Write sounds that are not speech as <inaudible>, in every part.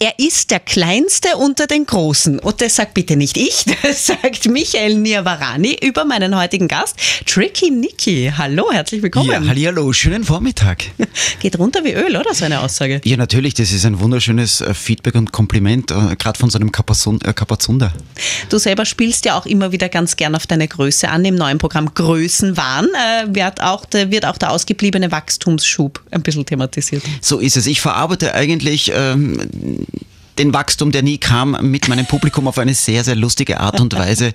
Er ist der Kleinste unter den Großen. Und das sagt bitte nicht ich, <laughs> das sagt Michael Nirvarani über meinen heutigen Gast, Tricky Nicky. Hallo, herzlich willkommen. Ja, hallo, schönen Vormittag. <laughs> Geht runter wie Öl, oder, so eine Aussage? Ja, natürlich, das ist ein wunderschönes äh, Feedback und Kompliment, äh, gerade von so einem äh, Kapazunder. Du selber spielst ja auch immer wieder ganz gern auf deine Größe an. Im neuen Programm Größenwahn wird auch, wird auch der ausgebliebene Wachstumsschub ein bisschen thematisiert. So ist es. Ich verarbeite eigentlich ähm, den Wachstum, der nie kam, mit meinem Publikum auf eine sehr, sehr lustige Art und Weise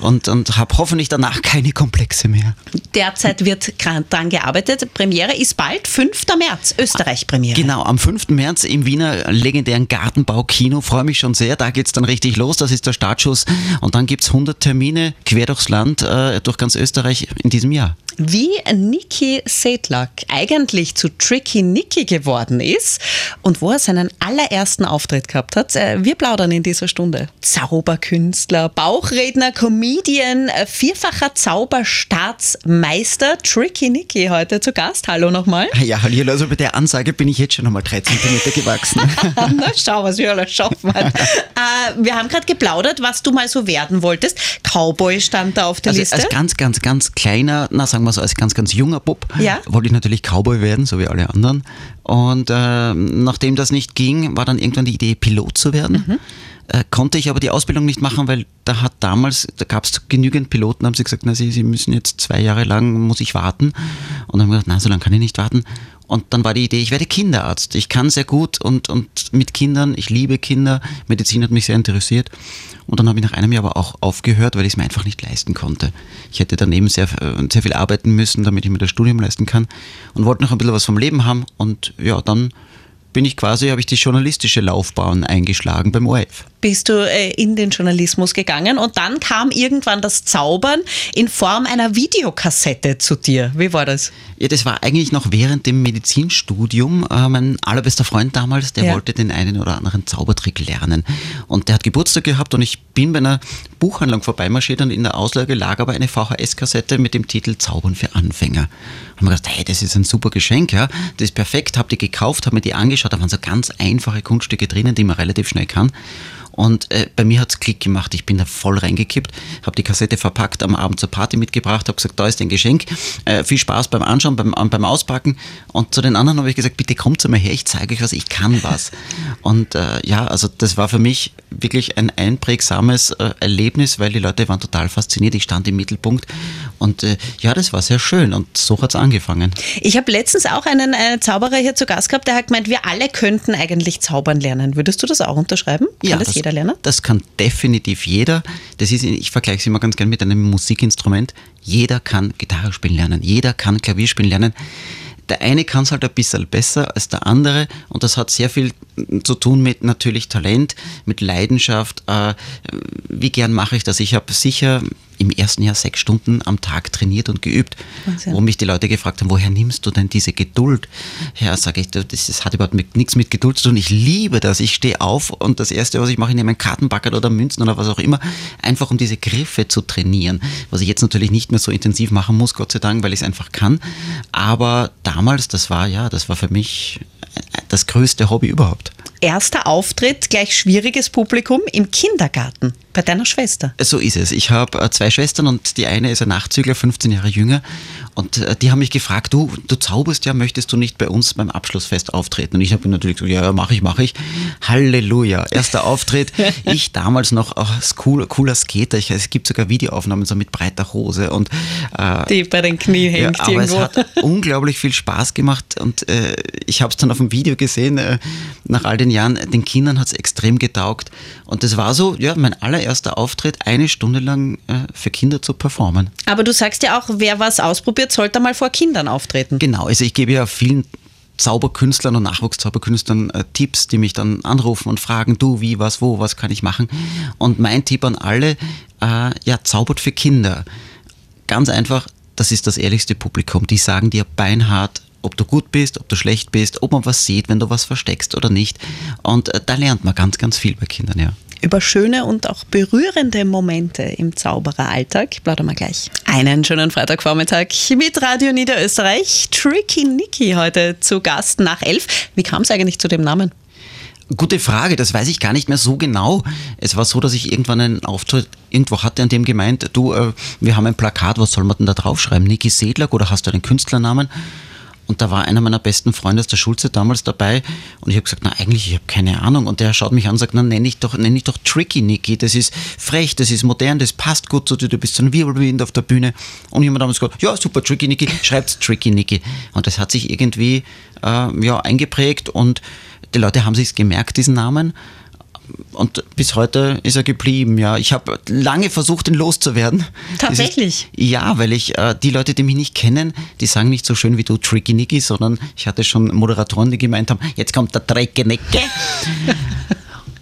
und, und habe hoffentlich danach keine Komplexe mehr. Derzeit wird daran gearbeitet. Premiere ist bald, 5. März, Österreich-Premiere. Genau, am 5. März im Wiener legendären Gartenbau-Kino. Freue mich schon sehr, da geht es dann richtig los. Das ist der Startschuss. Und dann gibt es 100 Termine quer durchs Land, äh, durch ganz Österreich in diesem Jahr wie Niki Sedlak eigentlich zu Tricky Nicky geworden ist und wo er seinen allerersten Auftritt gehabt hat. Äh, wir plaudern in dieser Stunde. Zauberkünstler, Bauchredner, Comedian, äh, vierfacher Zauberstaatsmeister Tricky Nicky heute zu Gast. Hallo nochmal. Ja, hallo. Also bei der Ansage bin ich jetzt schon nochmal drei Zentimeter gewachsen. <laughs> Na, schau, was wir alles schaffen. <laughs> äh, wir haben gerade geplaudert, was du mal so werden wolltest. Cowboy stand da auf der also Liste. Als ganz, ganz, ganz kleiner, na sagen sagen wir so, als ganz, ganz junger Bub ja. wollte ich natürlich Cowboy werden, so wie alle anderen. Und äh, nachdem das nicht ging, war dann irgendwann die Idee, Pilot zu werden. Mhm. Äh, konnte ich aber die Ausbildung nicht machen, weil da hat damals, da gab es genügend Piloten, haben sie gesagt, na, sie, sie müssen jetzt zwei Jahre lang, muss ich warten. Und dann haben wir gesagt, na, so lange kann ich nicht warten. Und dann war die Idee, ich werde Kinderarzt. Ich kann sehr gut und, und mit Kindern, ich liebe Kinder. Medizin hat mich sehr interessiert. Und dann habe ich nach einem Jahr aber auch aufgehört, weil ich es mir einfach nicht leisten konnte. Ich hätte daneben sehr, äh, sehr viel arbeiten müssen, damit ich mir das Studium leisten kann. Und wollte noch ein bisschen was vom Leben haben. Und ja, dann bin ich quasi, habe ich die journalistische Laufbahn eingeschlagen beim ORF bist du äh, in den Journalismus gegangen und dann kam irgendwann das Zaubern in Form einer Videokassette zu dir. Wie war das? Ja, das war eigentlich noch während dem Medizinstudium. Äh, mein allerbester Freund damals, der ja. wollte den einen oder anderen Zaubertrick lernen. Und der hat Geburtstag gehabt und ich bin bei einer Buchhandlung vorbeimarschiert und in der Auslage lag aber eine VHS-Kassette mit dem Titel Zaubern für Anfänger. Und mir gedacht, hey, das ist ein super Geschenk, ja. Das ist perfekt, hab die gekauft, hab mir die angeschaut, da waren so ganz einfache Kunststücke drinnen, die man relativ schnell kann. Und äh, bei mir hat es Klick gemacht. Ich bin da voll reingekippt, habe die Kassette verpackt, am Abend zur Party mitgebracht, habe gesagt, da ist ein Geschenk. Äh, viel Spaß beim Anschauen, beim, beim Auspacken. Und zu den anderen habe ich gesagt, bitte kommt zu mir her, ich zeige euch was, ich kann was. <laughs> Und äh, ja, also das war für mich wirklich ein einprägsames äh, Erlebnis, weil die Leute waren total fasziniert. Ich stand im Mittelpunkt und äh, ja, das war sehr schön und so hat es angefangen. Ich habe letztens auch einen äh, Zauberer hier zu Gast gehabt, der hat gemeint, wir alle könnten eigentlich zaubern lernen. Würdest du das auch unterschreiben? Kann ja, das, das jeder lernen? Das kann definitiv jeder. Das ist, ich vergleiche es immer ganz gerne mit einem Musikinstrument. Jeder kann Gitarre spielen lernen, jeder kann Klavier spielen lernen. Der eine kann es halt ein bisschen besser als der andere und das hat sehr viel zu tun mit natürlich Talent, mit Leidenschaft. Äh, wie gern mache ich das? Ich habe sicher im ersten Jahr sechs Stunden am Tag trainiert und geübt, Wahnsinn. wo mich die Leute gefragt haben, woher nimmst du denn diese Geduld? Ja, sage ich, das, das, hat überhaupt mit, nichts mit Geduld zu tun. Ich liebe das. Ich stehe auf und das Erste, was ich mache, ich nehme einen Kartenbackel oder Münzen oder was auch immer, einfach um diese Griffe zu trainieren. Was ich jetzt natürlich nicht mehr so intensiv machen muss, Gott sei Dank, weil ich es einfach kann. Aber damals, das war ja, das war für mich das größte Hobby überhaupt. Erster Auftritt, gleich schwieriges Publikum im Kindergarten. Bei deiner Schwester? So ist es. Ich habe äh, zwei Schwestern und die eine ist ein Nachzügler, 15 Jahre jünger. Und äh, die haben mich gefragt, du, du zauberst ja, möchtest du nicht bei uns beim Abschlussfest auftreten? Und ich habe natürlich gesagt, ja, mache ich, mache ich. Halleluja, erster <laughs> Auftritt. Ich damals noch oh, cool, cooler Skater. Ich, es gibt sogar Videoaufnahmen so mit breiter Hose. Und, äh, die bei den Knien hängt ja, aber irgendwo. es hat <laughs> unglaublich viel Spaß gemacht und äh, ich habe es dann auf dem Video gesehen, äh, nach all den Jahren, den Kindern hat es extrem getaugt. Und das war so, ja, mein aller allererster Auftritt, eine Stunde lang äh, für Kinder zu performen. Aber du sagst ja auch, wer was ausprobiert, sollte mal vor Kindern auftreten. Genau, also ich gebe ja vielen Zauberkünstlern und Nachwuchszauberkünstlern äh, Tipps, die mich dann anrufen und fragen, du, wie, was, wo, was kann ich machen? Und mein Tipp an alle, äh, ja, zaubert für Kinder. Ganz einfach, das ist das ehrlichste Publikum. Die sagen dir beinhart, ob du gut bist, ob du schlecht bist, ob man was sieht, wenn du was versteckst oder nicht. Und äh, da lernt man ganz, ganz viel bei Kindern, ja über schöne und auch berührende Momente im Zaubereralltag. Plaudern wir gleich. Einen schönen Freitagvormittag mit Radio Niederösterreich. Tricky Nicky heute zu Gast nach elf. Wie kam es eigentlich zu dem Namen? Gute Frage, das weiß ich gar nicht mehr so genau. Es war so, dass ich irgendwann einen Auftritt irgendwo hatte, an dem gemeint, du, äh, wir haben ein Plakat, was soll man denn da draufschreiben? Niki Sedlak oder hast du einen Künstlernamen? Und da war einer meiner besten Freunde aus der Schulzeit damals dabei und ich habe gesagt, na eigentlich, ich habe keine Ahnung. Und der schaut mich an und sagt, na nenn ich doch, nenn ich doch Tricky Nicky, das ist frech, das ist modern, das passt gut zu dir, du bist so ein Wirbelwind auf der Bühne. Und jemand damals gesagt, ja super, Tricky Nicky, schreibt Tricky Nicky. Und das hat sich irgendwie äh, ja, eingeprägt und die Leute haben sich gemerkt, diesen Namen. Und bis heute ist er geblieben, ja. Ich habe lange versucht, ihn loszuwerden. Tatsächlich? Ist, ja, weil ich, äh, die Leute, die mich nicht kennen, die sagen nicht so schön wie du Tricky Nicky, sondern ich hatte schon Moderatoren, die gemeint haben, jetzt kommt der Tricky Nicky. <laughs>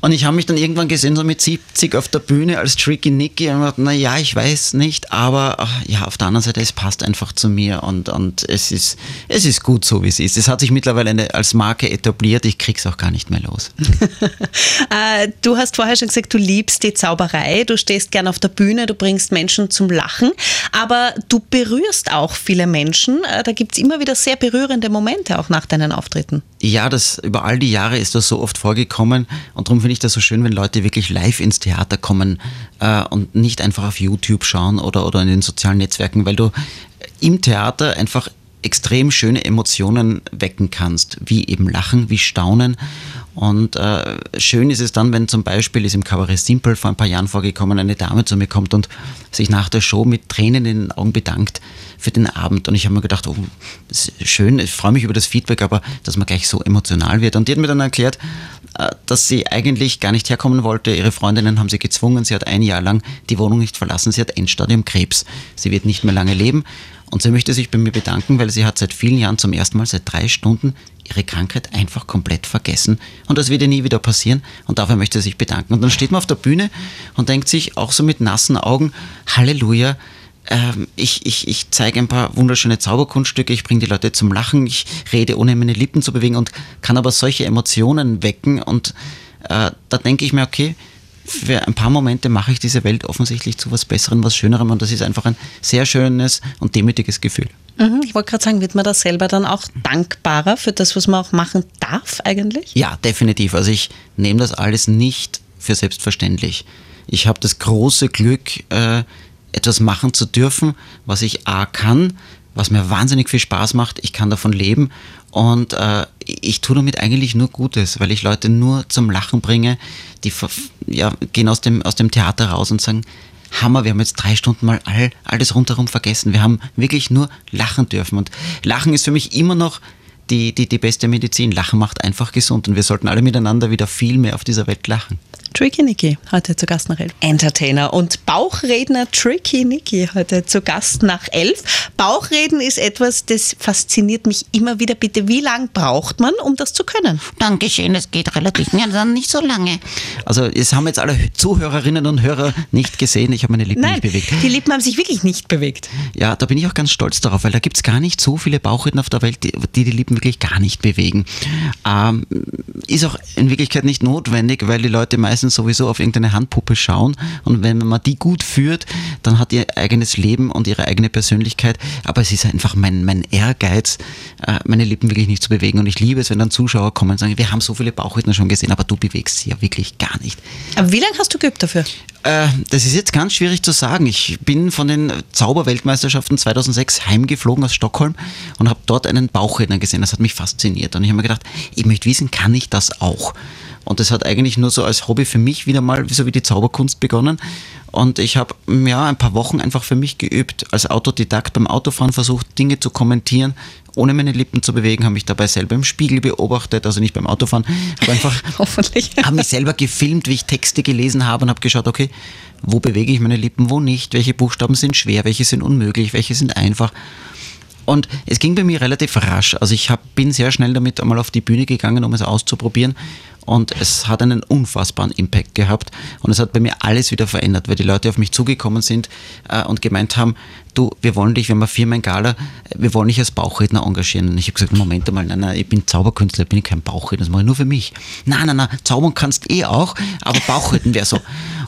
Und ich habe mich dann irgendwann gesehen, so mit 70 auf der Bühne als Tricky Nicky und gedacht, naja, ich weiß nicht, aber ach, ja, auf der anderen Seite, es passt einfach zu mir und, und es, ist, es ist gut so, wie es ist. Es hat sich mittlerweile eine, als Marke etabliert, ich krieg's auch gar nicht mehr los. <laughs> Äh, du hast vorher schon gesagt, du liebst die Zauberei, du stehst gern auf der Bühne, du bringst Menschen zum Lachen, aber du berührst auch viele Menschen. Äh, da gibt es immer wieder sehr berührende Momente auch nach deinen Auftritten. Ja, das über all die Jahre ist das so oft vorgekommen und darum finde ich das so schön, wenn Leute wirklich live ins Theater kommen äh, und nicht einfach auf YouTube schauen oder, oder in den sozialen Netzwerken, weil du im Theater einfach extrem schöne Emotionen wecken kannst, wie eben Lachen, wie Staunen. Und äh, schön ist es dann, wenn zum Beispiel ist im Cabaret Simple vor ein paar Jahren vorgekommen, eine Dame zu mir kommt und sich nach der Show mit Tränen in den Augen bedankt für den Abend. Und ich habe mir gedacht, oh, schön, ich freue mich über das Feedback, aber dass man gleich so emotional wird. Und die hat mir dann erklärt, äh, dass sie eigentlich gar nicht herkommen wollte. Ihre Freundinnen haben sie gezwungen. Sie hat ein Jahr lang die Wohnung nicht verlassen. Sie hat Endstadium Krebs. Sie wird nicht mehr lange leben. Und sie möchte sich bei mir bedanken, weil sie hat seit vielen Jahren zum ersten Mal, seit drei Stunden, ihre Krankheit einfach komplett vergessen. Und das wird ihr nie wieder passieren. Und dafür möchte sie sich bedanken. Und dann steht man auf der Bühne und denkt sich auch so mit nassen Augen, Halleluja, ähm, ich, ich, ich zeige ein paar wunderschöne Zauberkunststücke, ich bringe die Leute zum Lachen, ich rede ohne meine Lippen zu bewegen und kann aber solche Emotionen wecken und äh, da denke ich mir, okay, für ein paar Momente mache ich diese Welt offensichtlich zu was Besserem, was Schönerem und das ist einfach ein sehr schönes und demütiges Gefühl. Mhm, ich wollte gerade sagen, wird man da selber dann auch dankbarer für das, was man auch machen darf eigentlich? Ja, definitiv. Also ich nehme das alles nicht für selbstverständlich. Ich habe das große Glück, äh, etwas machen zu dürfen, was ich A kann, was mir wahnsinnig viel Spaß macht. Ich kann davon leben und äh, ich tue damit eigentlich nur Gutes, weil ich Leute nur zum Lachen bringe, die ja, gehen aus dem, aus dem Theater raus und sagen, Hammer, wir haben jetzt drei Stunden mal all, alles rundherum vergessen. Wir haben wirklich nur lachen dürfen. Und Lachen ist für mich immer noch die, die, die beste Medizin. Lachen macht einfach gesund und wir sollten alle miteinander wieder viel mehr auf dieser Welt lachen. Tricky Nicky heute zu Gast nach elf. Entertainer und Bauchredner Tricky Nicky heute zu Gast nach elf. Bauchreden ist etwas, das fasziniert mich immer wieder. Bitte, wie lange braucht man, um das zu können? Dankeschön, es geht relativ ja, dann nicht so lange. Also, es haben jetzt alle Zuhörerinnen und Hörer nicht gesehen. Ich habe meine Lippen Nein, nicht bewegt. Die Lippen haben sich wirklich nicht bewegt. Ja, da bin ich auch ganz stolz darauf, weil da gibt es gar nicht so viele Bauchredner auf der Welt, die die, die Lippen wirklich gar nicht bewegen. Ähm, ist auch in Wirklichkeit nicht notwendig, weil die Leute meistens sowieso auf irgendeine Handpuppe schauen und wenn man die gut führt, dann hat ihr eigenes Leben und ihre eigene Persönlichkeit. Aber es ist einfach mein, mein Ehrgeiz, äh, meine Lippen wirklich nicht zu bewegen und ich liebe es, wenn dann Zuschauer kommen und sagen, wir haben so viele Bauchredner schon gesehen, aber du bewegst sie ja wirklich gar nicht. Aber wie lange hast du geübt dafür? Äh, das ist jetzt ganz schwierig zu sagen. Ich bin von den Zauberweltmeisterschaften 2006 heimgeflogen aus Stockholm und habe dort einen Bauchredner gesehen. Das hat mich fasziniert und ich habe mir gedacht, ich möchte wissen, kann ich das auch? Und das hat eigentlich nur so als Hobby für mich wieder mal, so wie die Zauberkunst begonnen. Und ich habe ja ein paar Wochen einfach für mich geübt, als Autodidakt beim Autofahren versucht, Dinge zu kommentieren, ohne meine Lippen zu bewegen, habe mich dabei selber im Spiegel beobachtet, also nicht beim Autofahren, habe einfach <laughs> Hoffentlich. habe mich selber gefilmt, wie ich Texte gelesen habe und habe geschaut, okay, wo bewege ich meine Lippen, wo nicht, welche Buchstaben sind schwer, welche sind unmöglich, welche sind einfach. Und es ging bei mir relativ rasch. Also ich hab, bin sehr schnell damit einmal auf die Bühne gegangen, um es auszuprobieren. Und es hat einen unfassbaren Impact gehabt. Und es hat bei mir alles wieder verändert, weil die Leute auf mich zugekommen sind äh, und gemeint haben, du, wir wollen dich, wir haben eine Firma in Gala, wir wollen dich als Bauchredner engagieren. Und ich habe gesagt, Moment einmal, nein, nein, ich bin Zauberkünstler, ich bin kein Bauchredner, das mache ich nur für mich. Nein, nein, nein, zaubern kannst eh auch, aber Bauchredner wäre so.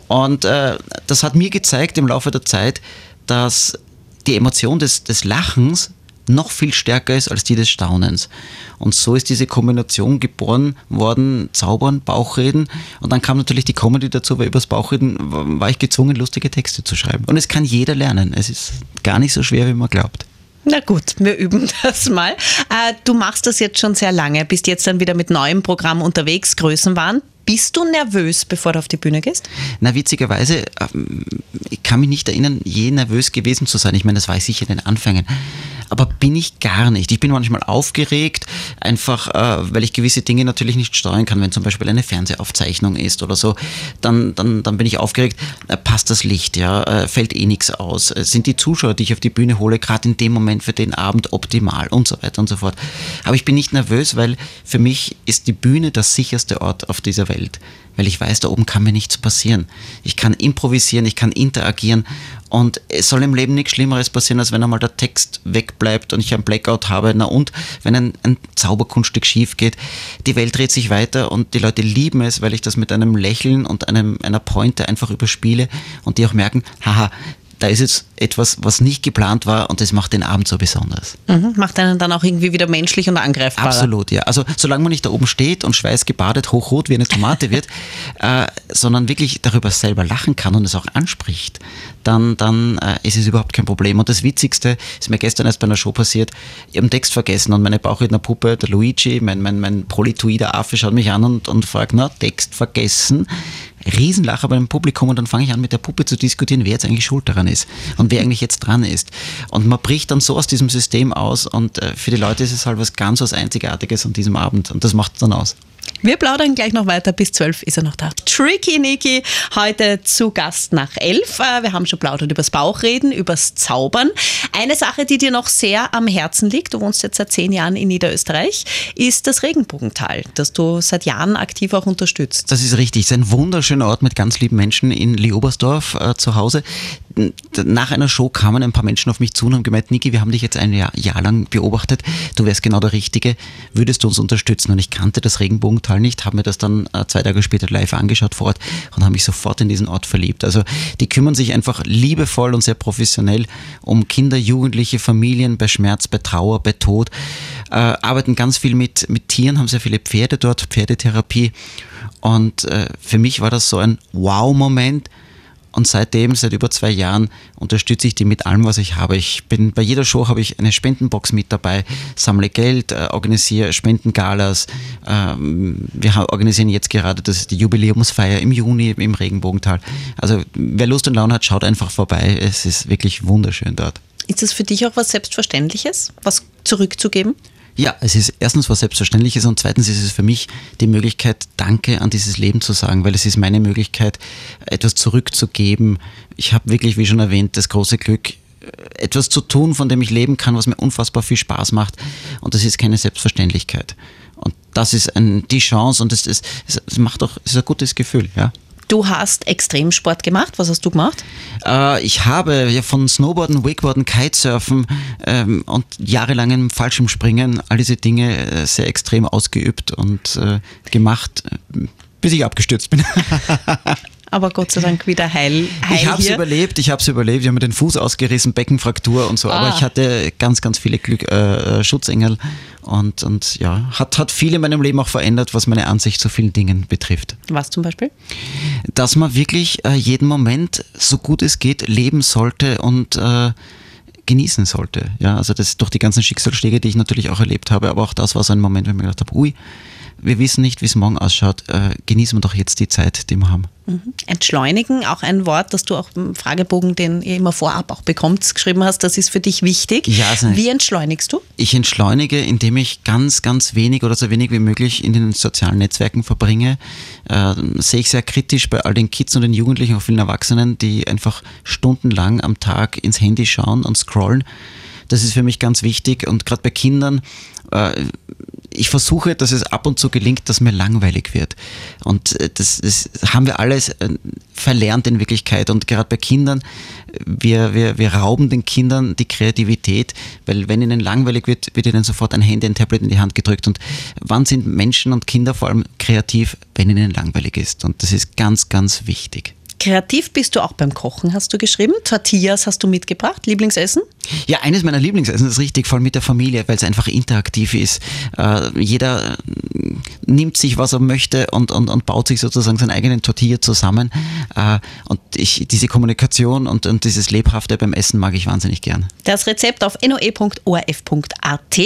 Und äh, das hat mir gezeigt im Laufe der Zeit, dass die Emotion des, des Lachens noch viel stärker ist als die des Staunens. Und so ist diese Kombination geboren worden, Zaubern, Bauchreden. Und dann kam natürlich die Comedy dazu, weil übers Bauchreden war ich gezwungen, lustige Texte zu schreiben. Und es kann jeder lernen. Es ist gar nicht so schwer, wie man glaubt. Na gut, wir üben <laughs> das mal. Äh, du machst das jetzt schon sehr lange, bist jetzt dann wieder mit neuem Programm unterwegs, Größenwahn. Bist du nervös, bevor du auf die Bühne gehst? Na, witzigerweise, ähm, ich kann mich nicht erinnern, je nervös gewesen zu sein. Ich meine, das war ich sicher in den Anfängen aber bin ich gar nicht. Ich bin manchmal aufgeregt, einfach äh, weil ich gewisse Dinge natürlich nicht steuern kann. Wenn zum Beispiel eine Fernsehaufzeichnung ist oder so, dann, dann, dann bin ich aufgeregt. Äh, passt das Licht, ja, äh, fällt eh nichts aus. Äh, sind die Zuschauer, die ich auf die Bühne hole, gerade in dem Moment für den Abend optimal und so weiter und so fort. Aber ich bin nicht nervös, weil für mich ist die Bühne das sicherste Ort auf dieser Welt weil ich weiß, da oben kann mir nichts passieren. Ich kann improvisieren, ich kann interagieren und es soll im Leben nichts Schlimmeres passieren, als wenn einmal der Text wegbleibt und ich ein Blackout habe. Na und, wenn ein, ein Zauberkunststück schief geht, die Welt dreht sich weiter und die Leute lieben es, weil ich das mit einem Lächeln und einem, einer Pointe einfach überspiele und die auch merken, haha, da ist jetzt etwas, was nicht geplant war und das macht den Abend so besonders. Mhm, macht einen dann auch irgendwie wieder menschlich und angreifbar. Absolut, ja. Also solange man nicht da oben steht und schweißgebadet hochrot wie eine Tomate wird, <laughs> äh, sondern wirklich darüber selber lachen kann und es auch anspricht, dann, dann äh, ist es überhaupt kein Problem. Und das Witzigste ist mir gestern erst bei einer Show passiert, ich habe einen Text vergessen und meine Bauchrednerpuppe, der Luigi, mein, mein, mein polytoider Affe, schaut mich an und, und fragt, na, Text vergessen. Riesenlacher beim Publikum und dann fange ich an mit der Puppe zu diskutieren, wer jetzt eigentlich schuld daran ist und wer eigentlich jetzt dran ist. Und man bricht dann so aus diesem System aus und äh, für die Leute ist es halt was ganz was Einzigartiges an diesem Abend und das macht es dann aus. Wir plaudern gleich noch weiter. Bis zwölf ist er noch da. Tricky Niki, heute zu Gast nach elf. Äh, wir haben schon plaudert übers Bauchreden, übers Zaubern. Eine Sache, die dir noch sehr am Herzen liegt, du wohnst jetzt seit zehn Jahren in Niederösterreich, ist das Regenbogental, das du seit Jahren aktiv auch unterstützt. Das ist richtig. Es ist ein wunderschöner Ort mit ganz lieben Menschen in Leobersdorf äh, zu Hause nach einer Show kamen ein paar Menschen auf mich zu und haben gemeint, Niki, wir haben dich jetzt ein Jahr, Jahr, lang beobachtet, du wärst genau der Richtige, würdest du uns unterstützen? Und ich kannte das Regenbogental nicht, habe mir das dann äh, zwei Tage später live angeschaut vor Ort und habe mich sofort in diesen Ort verliebt. Also die kümmern sich einfach liebevoll und sehr professionell um Kinder, Jugendliche, Familien bei Schmerz, bei Trauer, bei Tod, äh, arbeiten ganz viel mit, mit Tieren, haben sehr viele Pferde dort, Pferdetherapie. Und äh, für mich war das so ein Wow-Moment, und seitdem, seit über zwei Jahren, unterstütze ich die mit allem, was ich habe. Ich bin bei jeder Show habe ich eine Spendenbox mit dabei, sammle Geld, äh, organisiere Spendengalas. Ähm, wir organisieren jetzt gerade das, die Jubiläumsfeier im Juni im Regenbogental. Also wer Lust und Laune hat, schaut einfach vorbei. Es ist wirklich wunderschön dort. Ist das für dich auch was Selbstverständliches, was zurückzugeben? Ja, es ist erstens was Selbstverständliches und zweitens ist es für mich die Möglichkeit, Danke an dieses Leben zu sagen, weil es ist meine Möglichkeit, etwas zurückzugeben. Ich habe wirklich, wie schon erwähnt, das große Glück, etwas zu tun, von dem ich leben kann, was mir unfassbar viel Spaß macht. Und das ist keine Selbstverständlichkeit. Und das ist ein, die Chance und es, es, es macht auch, es ist ein gutes Gefühl, ja. Du hast Extremsport gemacht. Was hast du gemacht? Äh, ich habe ja von Snowboarden, Wakeboarden, Kitesurfen ähm, und jahrelangem Fallschirmspringen all diese Dinge äh, sehr extrem ausgeübt und äh, gemacht, äh, bis ich abgestürzt bin. <laughs> aber Gott sei Dank wieder heil. heil ich habe es überlebt, ich habe es überlebt. Ich habe mir den Fuß ausgerissen, Beckenfraktur und so. Ah. Aber ich hatte ganz, ganz viele Glück, äh, Schutzengel und, und ja, hat, hat viel in meinem Leben auch verändert, was meine Ansicht zu vielen Dingen betrifft. Was zum Beispiel? Dass man wirklich äh, jeden Moment, so gut es geht, leben sollte und äh, genießen sollte. Ja, also das durch die ganzen Schicksalsschläge, die ich natürlich auch erlebt habe, aber auch das war so ein Moment, wo ich mir gedacht habe, ui, wir wissen nicht, wie es morgen ausschaut. Äh, genießen wir doch jetzt die Zeit, die wir haben. Mhm. Entschleunigen, auch ein Wort, das du auch im Fragebogen, den ihr immer vorab auch bekommt, geschrieben hast, das ist für dich wichtig. Ja, also wie entschleunigst du? Ich entschleunige, indem ich ganz, ganz wenig oder so wenig wie möglich in den sozialen Netzwerken verbringe. Äh, sehe ich sehr kritisch bei all den Kids und den Jugendlichen, auch vielen Erwachsenen, die einfach stundenlang am Tag ins Handy schauen und scrollen. Das ist für mich ganz wichtig und gerade bei Kindern äh, ich versuche, dass es ab und zu gelingt, dass mir langweilig wird. Und äh, das, das haben wir alles äh, verlernt in Wirklichkeit. Und gerade bei Kindern, wir, wir, wir rauben den Kindern die Kreativität, weil wenn ihnen langweilig wird, wird ihnen sofort ein Handy, ein Tablet in die Hand gedrückt. Und wann sind Menschen und Kinder vor allem kreativ, wenn ihnen langweilig ist? Und das ist ganz, ganz wichtig. Kreativ bist du auch beim Kochen, hast du geschrieben. Tortillas hast du mitgebracht, Lieblingsessen? Ja, eines meiner Lieblingsessen ist richtig voll mit der Familie, weil es einfach interaktiv ist. Äh, jeder äh, nimmt sich, was er möchte und, und, und baut sich sozusagen seinen eigenen Tortilla zusammen. Äh, und ich, diese Kommunikation und, und dieses Lebhafte beim Essen mag ich wahnsinnig gern. Das Rezept auf noe.orf.at.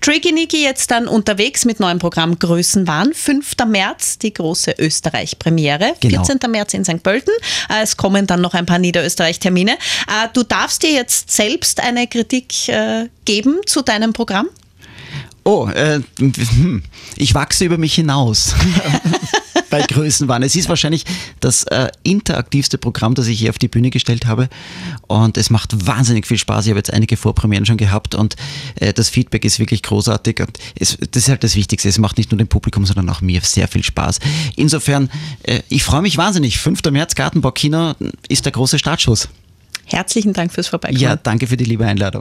Tricky Niki jetzt dann unterwegs mit neuem Programm Größenwahn. 5. März die große Österreich-Premiere. Genau. 14. März in St. Pölten. Äh, Es kommen dann noch ein paar Niederösterreich-Termine. Äh, Du darfst dir jetzt selbst eine Kritik äh, geben zu deinem Programm? Oh, äh, hm, ich wachse über mich hinaus. <laughs> Bei Größenwahn. Es ist wahrscheinlich das äh, interaktivste Programm, das ich hier auf die Bühne gestellt habe. Und es macht wahnsinnig viel Spaß. Ich habe jetzt einige Vorpremieren schon gehabt und äh, das Feedback ist wirklich großartig. Und es, das ist halt das Wichtigste. Es macht nicht nur dem Publikum, sondern auch mir sehr viel Spaß. Insofern, äh, ich freue mich wahnsinnig. 5. März Gartenbaukino ist der große Startschuss. Herzlichen Dank fürs Vorbeikommen. Ja, danke für die liebe Einladung.